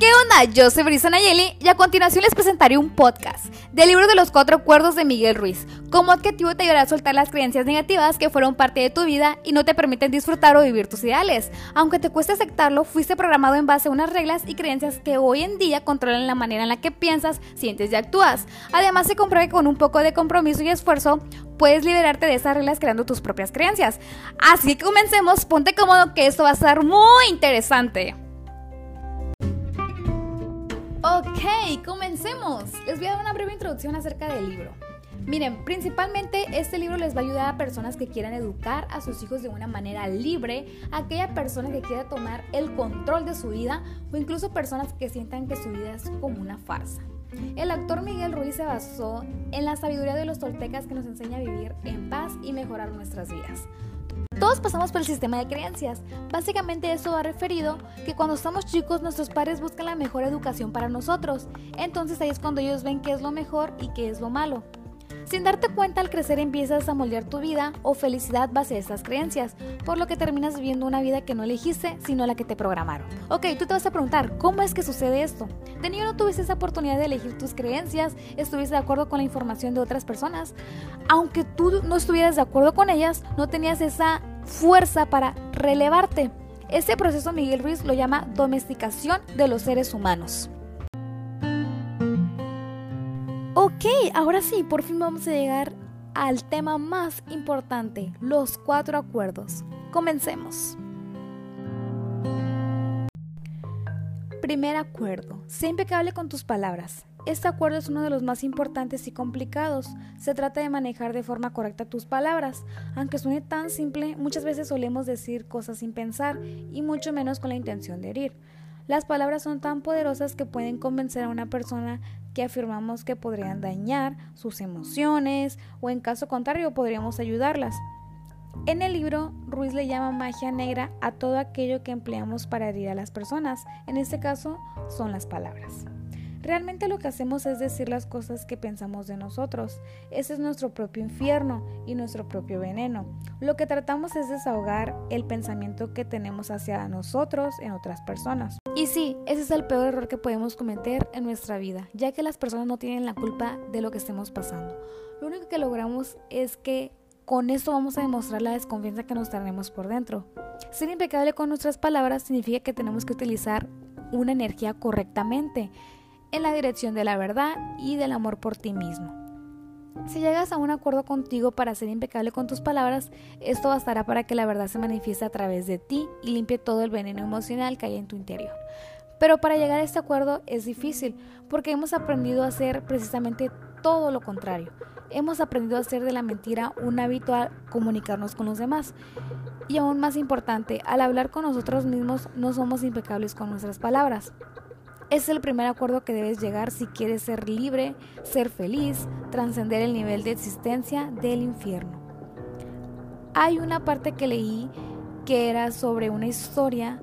¿qué onda? Yo soy Brisa Nayeli y a continuación les presentaré un podcast del libro de los cuatro acuerdos de Miguel Ruiz. Como objetivo te ayudará a soltar las creencias negativas que fueron parte de tu vida y no te permiten disfrutar o vivir tus ideales. Aunque te cueste aceptarlo, fuiste programado en base a unas reglas y creencias que hoy en día controlan la manera en la que piensas, sientes y actúas. Además se comprueba que con un poco de compromiso y esfuerzo puedes liberarte de esas reglas creando tus propias creencias. Así que comencemos, ponte cómodo que esto va a ser muy interesante. Ok, comencemos. Les voy a dar una breve introducción acerca del libro. Miren, principalmente este libro les va a ayudar a personas que quieran educar a sus hijos de una manera libre, a aquella persona que quiera tomar el control de su vida o incluso personas que sientan que su vida es como una farsa. El actor Miguel Ruiz se basó en la sabiduría de los toltecas que nos enseña a vivir en paz y mejorar nuestras vidas. Todos pasamos por el sistema de creencias. Básicamente eso ha referido que cuando estamos chicos nuestros padres buscan la mejor educación para nosotros. Entonces ahí es cuando ellos ven qué es lo mejor y qué es lo malo. Sin darte cuenta, al crecer empiezas a moldear tu vida o felicidad base a estas creencias, por lo que terminas viviendo una vida que no elegiste, sino la que te programaron. Ok, tú te vas a preguntar, ¿cómo es que sucede esto? De niño no tuviste esa oportunidad de elegir tus creencias, estuviste de acuerdo con la información de otras personas. Aunque tú no estuvieras de acuerdo con ellas, no tenías esa fuerza para relevarte. Ese proceso Miguel Ruiz lo llama domesticación de los seres humanos. Ok, ahora sí, por fin vamos a llegar al tema más importante, los cuatro acuerdos. Comencemos. Primer acuerdo, sé impecable con tus palabras. Este acuerdo es uno de los más importantes y complicados. Se trata de manejar de forma correcta tus palabras. Aunque suene tan simple, muchas veces solemos decir cosas sin pensar y mucho menos con la intención de herir. Las palabras son tan poderosas que pueden convencer a una persona que afirmamos que podrían dañar sus emociones o en caso contrario podríamos ayudarlas. En el libro, Ruiz le llama magia negra a todo aquello que empleamos para herir a las personas. En este caso, son las palabras. Realmente lo que hacemos es decir las cosas que pensamos de nosotros. Ese es nuestro propio infierno y nuestro propio veneno. Lo que tratamos es desahogar el pensamiento que tenemos hacia nosotros en otras personas. Y sí, ese es el peor error que podemos cometer en nuestra vida, ya que las personas no tienen la culpa de lo que estemos pasando. Lo único que logramos es que con esto vamos a demostrar la desconfianza que nos tenemos por dentro. Ser impecable con nuestras palabras significa que tenemos que utilizar una energía correctamente en la dirección de la verdad y del amor por ti mismo. Si llegas a un acuerdo contigo para ser impecable con tus palabras, esto bastará para que la verdad se manifieste a través de ti y limpie todo el veneno emocional que hay en tu interior. Pero para llegar a este acuerdo es difícil, porque hemos aprendido a hacer precisamente todo lo contrario. Hemos aprendido a hacer de la mentira un hábito a comunicarnos con los demás. Y aún más importante, al hablar con nosotros mismos no somos impecables con nuestras palabras. Es el primer acuerdo que debes llegar si quieres ser libre, ser feliz, trascender el nivel de existencia del infierno. Hay una parte que leí que era sobre una historia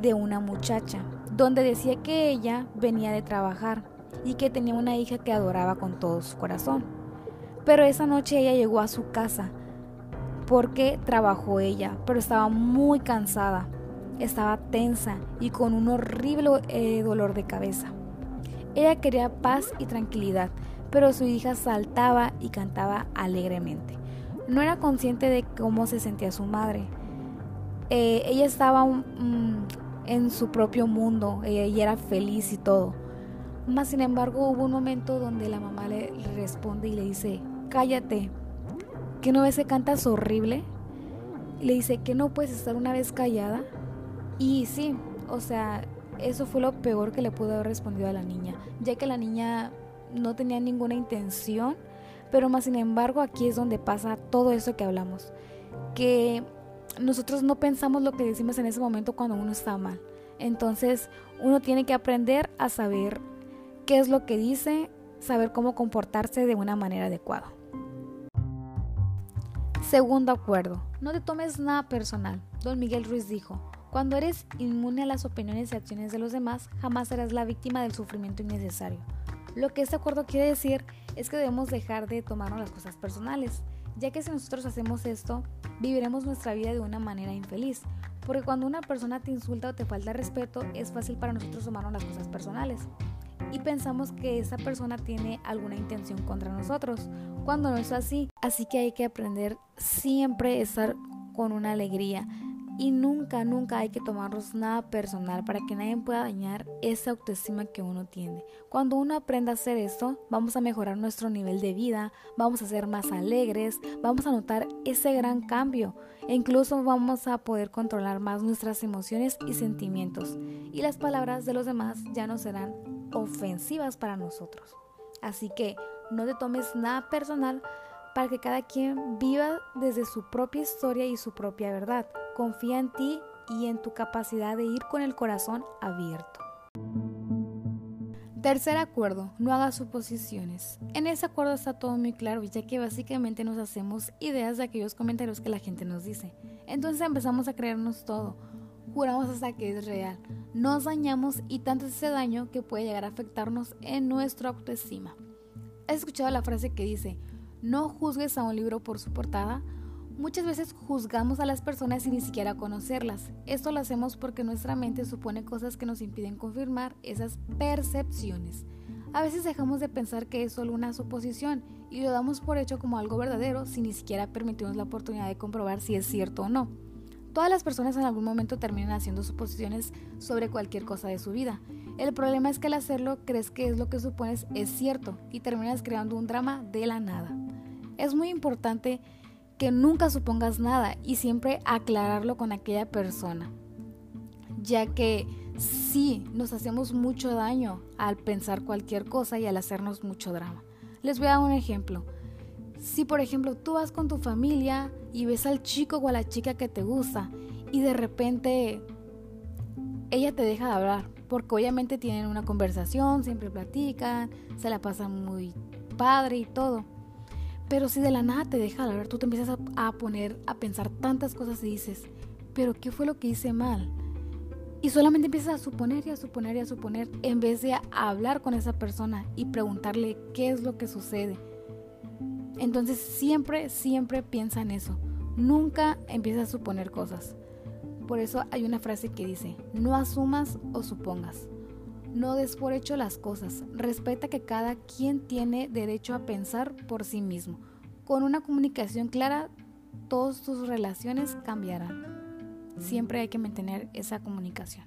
de una muchacha, donde decía que ella venía de trabajar y que tenía una hija que adoraba con todo su corazón. Pero esa noche ella llegó a su casa porque trabajó ella, pero estaba muy cansada estaba tensa y con un horrible eh, dolor de cabeza. Ella quería paz y tranquilidad, pero su hija saltaba y cantaba alegremente. No era consciente de cómo se sentía su madre. Eh, ella estaba mm, en su propio mundo eh, y era feliz y todo. Mas, sin embargo, hubo un momento donde la mamá le, responde y le dice, cállate, ¿que no ves que cantas horrible? Le dice, ¿que no puedes estar una vez callada? Y sí, o sea, eso fue lo peor que le pudo haber respondido a la niña, ya que la niña no tenía ninguna intención, pero más sin embargo aquí es donde pasa todo eso que hablamos, que nosotros no pensamos lo que decimos en ese momento cuando uno está mal. Entonces uno tiene que aprender a saber qué es lo que dice, saber cómo comportarse de una manera adecuada. Segundo acuerdo, no te tomes nada personal. Don Miguel Ruiz dijo, cuando eres inmune a las opiniones y acciones de los demás, jamás serás la víctima del sufrimiento innecesario. Lo que este acuerdo quiere decir es que debemos dejar de tomarnos las cosas personales, ya que si nosotros hacemos esto, viviremos nuestra vida de una manera infeliz, porque cuando una persona te insulta o te falta respeto, es fácil para nosotros tomarnos las cosas personales y pensamos que esa persona tiene alguna intención contra nosotros, cuando no es así. Así que hay que aprender siempre a estar con una alegría, y nunca, nunca hay que tomarnos nada personal para que nadie pueda dañar esa autoestima que uno tiene. Cuando uno aprende a hacer esto, vamos a mejorar nuestro nivel de vida, vamos a ser más alegres, vamos a notar ese gran cambio e incluso vamos a poder controlar más nuestras emociones y sentimientos. Y las palabras de los demás ya no serán ofensivas para nosotros. Así que no te tomes nada personal para que cada quien viva desde su propia historia y su propia verdad. Confía en ti y en tu capacidad de ir con el corazón abierto. Tercer acuerdo, no hagas suposiciones. En ese acuerdo está todo muy claro, ya que básicamente nos hacemos ideas de aquellos comentarios que la gente nos dice. Entonces empezamos a creernos todo. Juramos hasta que es real. Nos dañamos y tanto es ese daño que puede llegar a afectarnos en nuestra autoestima. ¿Has escuchado la frase que dice, no juzgues a un libro por su portada? Muchas veces juzgamos a las personas sin ni siquiera conocerlas. Esto lo hacemos porque nuestra mente supone cosas que nos impiden confirmar esas percepciones. A veces dejamos de pensar que es solo una suposición y lo damos por hecho como algo verdadero sin ni siquiera permitirnos la oportunidad de comprobar si es cierto o no. Todas las personas en algún momento terminan haciendo suposiciones sobre cualquier cosa de su vida. El problema es que al hacerlo crees que es lo que supones es cierto y terminas creando un drama de la nada. Es muy importante que nunca supongas nada y siempre aclararlo con aquella persona, ya que sí nos hacemos mucho daño al pensar cualquier cosa y al hacernos mucho drama. Les voy a dar un ejemplo. Si por ejemplo tú vas con tu familia y ves al chico o a la chica que te gusta y de repente ella te deja de hablar, porque obviamente tienen una conversación, siempre platican, se la pasan muy padre y todo pero si de la nada te deja de hablar, tú te empiezas a, poner a pensar tantas cosas y dices, pero ¿qué fue lo que hice mal? Y solamente empiezas a suponer y a suponer y a suponer en vez de hablar con esa persona y preguntarle qué es lo que sucede. Entonces siempre, siempre piensa en eso. Nunca empiezas a suponer cosas. Por eso hay una frase que dice, no asumas o supongas. No des por hecho las cosas. Respeta que cada quien tiene derecho a pensar por sí mismo. Con una comunicación clara, todas tus relaciones cambiarán. Siempre hay que mantener esa comunicación.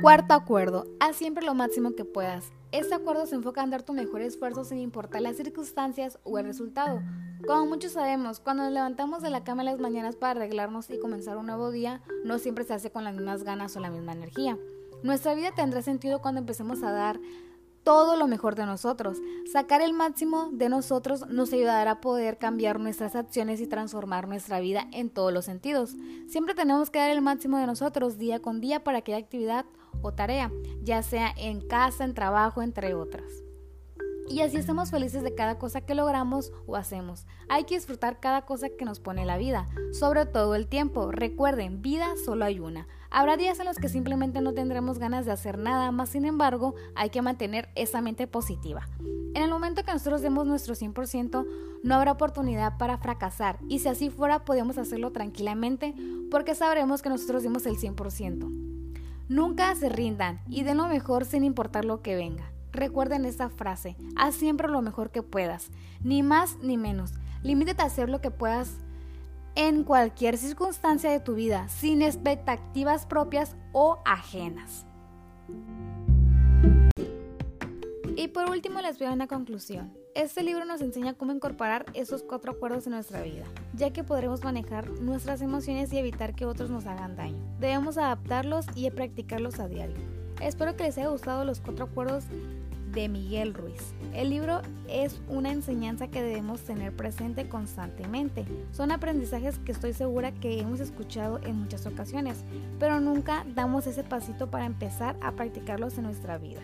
Cuarto acuerdo, haz siempre lo máximo que puedas. Este acuerdo se enfoca en dar tu mejor esfuerzo sin importar las circunstancias o el resultado. Como muchos sabemos, cuando nos levantamos de la cama en las mañanas para arreglarnos y comenzar un nuevo día, no siempre se hace con las mismas ganas o la misma energía. Nuestra vida tendrá sentido cuando empecemos a dar todo lo mejor de nosotros. Sacar el máximo de nosotros nos ayudará a poder cambiar nuestras acciones y transformar nuestra vida en todos los sentidos. Siempre tenemos que dar el máximo de nosotros día con día para aquella actividad o tarea, ya sea en casa, en trabajo, entre otras y así estamos felices de cada cosa que logramos o hacemos. Hay que disfrutar cada cosa que nos pone la vida, sobre todo el tiempo. Recuerden, vida solo hay una. Habrá días en los que simplemente no tendremos ganas de hacer nada más, sin embargo, hay que mantener esa mente positiva. En el momento que nosotros demos nuestro 100%, no habrá oportunidad para fracasar y si así fuera, podemos hacerlo tranquilamente porque sabremos que nosotros dimos el 100%. Nunca se rindan y den lo mejor sin importar lo que venga. Recuerden esta frase, haz siempre lo mejor que puedas, ni más ni menos. Limítate a hacer lo que puedas en cualquier circunstancia de tu vida, sin expectativas propias o ajenas. Y por último les voy a una conclusión. Este libro nos enseña cómo incorporar esos cuatro acuerdos en nuestra vida, ya que podremos manejar nuestras emociones y evitar que otros nos hagan daño. Debemos adaptarlos y practicarlos a diario. Espero que les haya gustado los cuatro acuerdos de Miguel Ruiz. El libro es una enseñanza que debemos tener presente constantemente. Son aprendizajes que estoy segura que hemos escuchado en muchas ocasiones, pero nunca damos ese pasito para empezar a practicarlos en nuestra vida.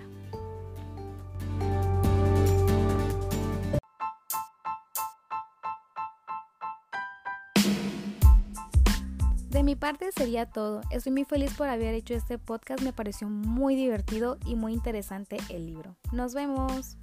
Mi parte sería todo. Estoy muy feliz por haber hecho este podcast. Me pareció muy divertido y muy interesante el libro. Nos vemos.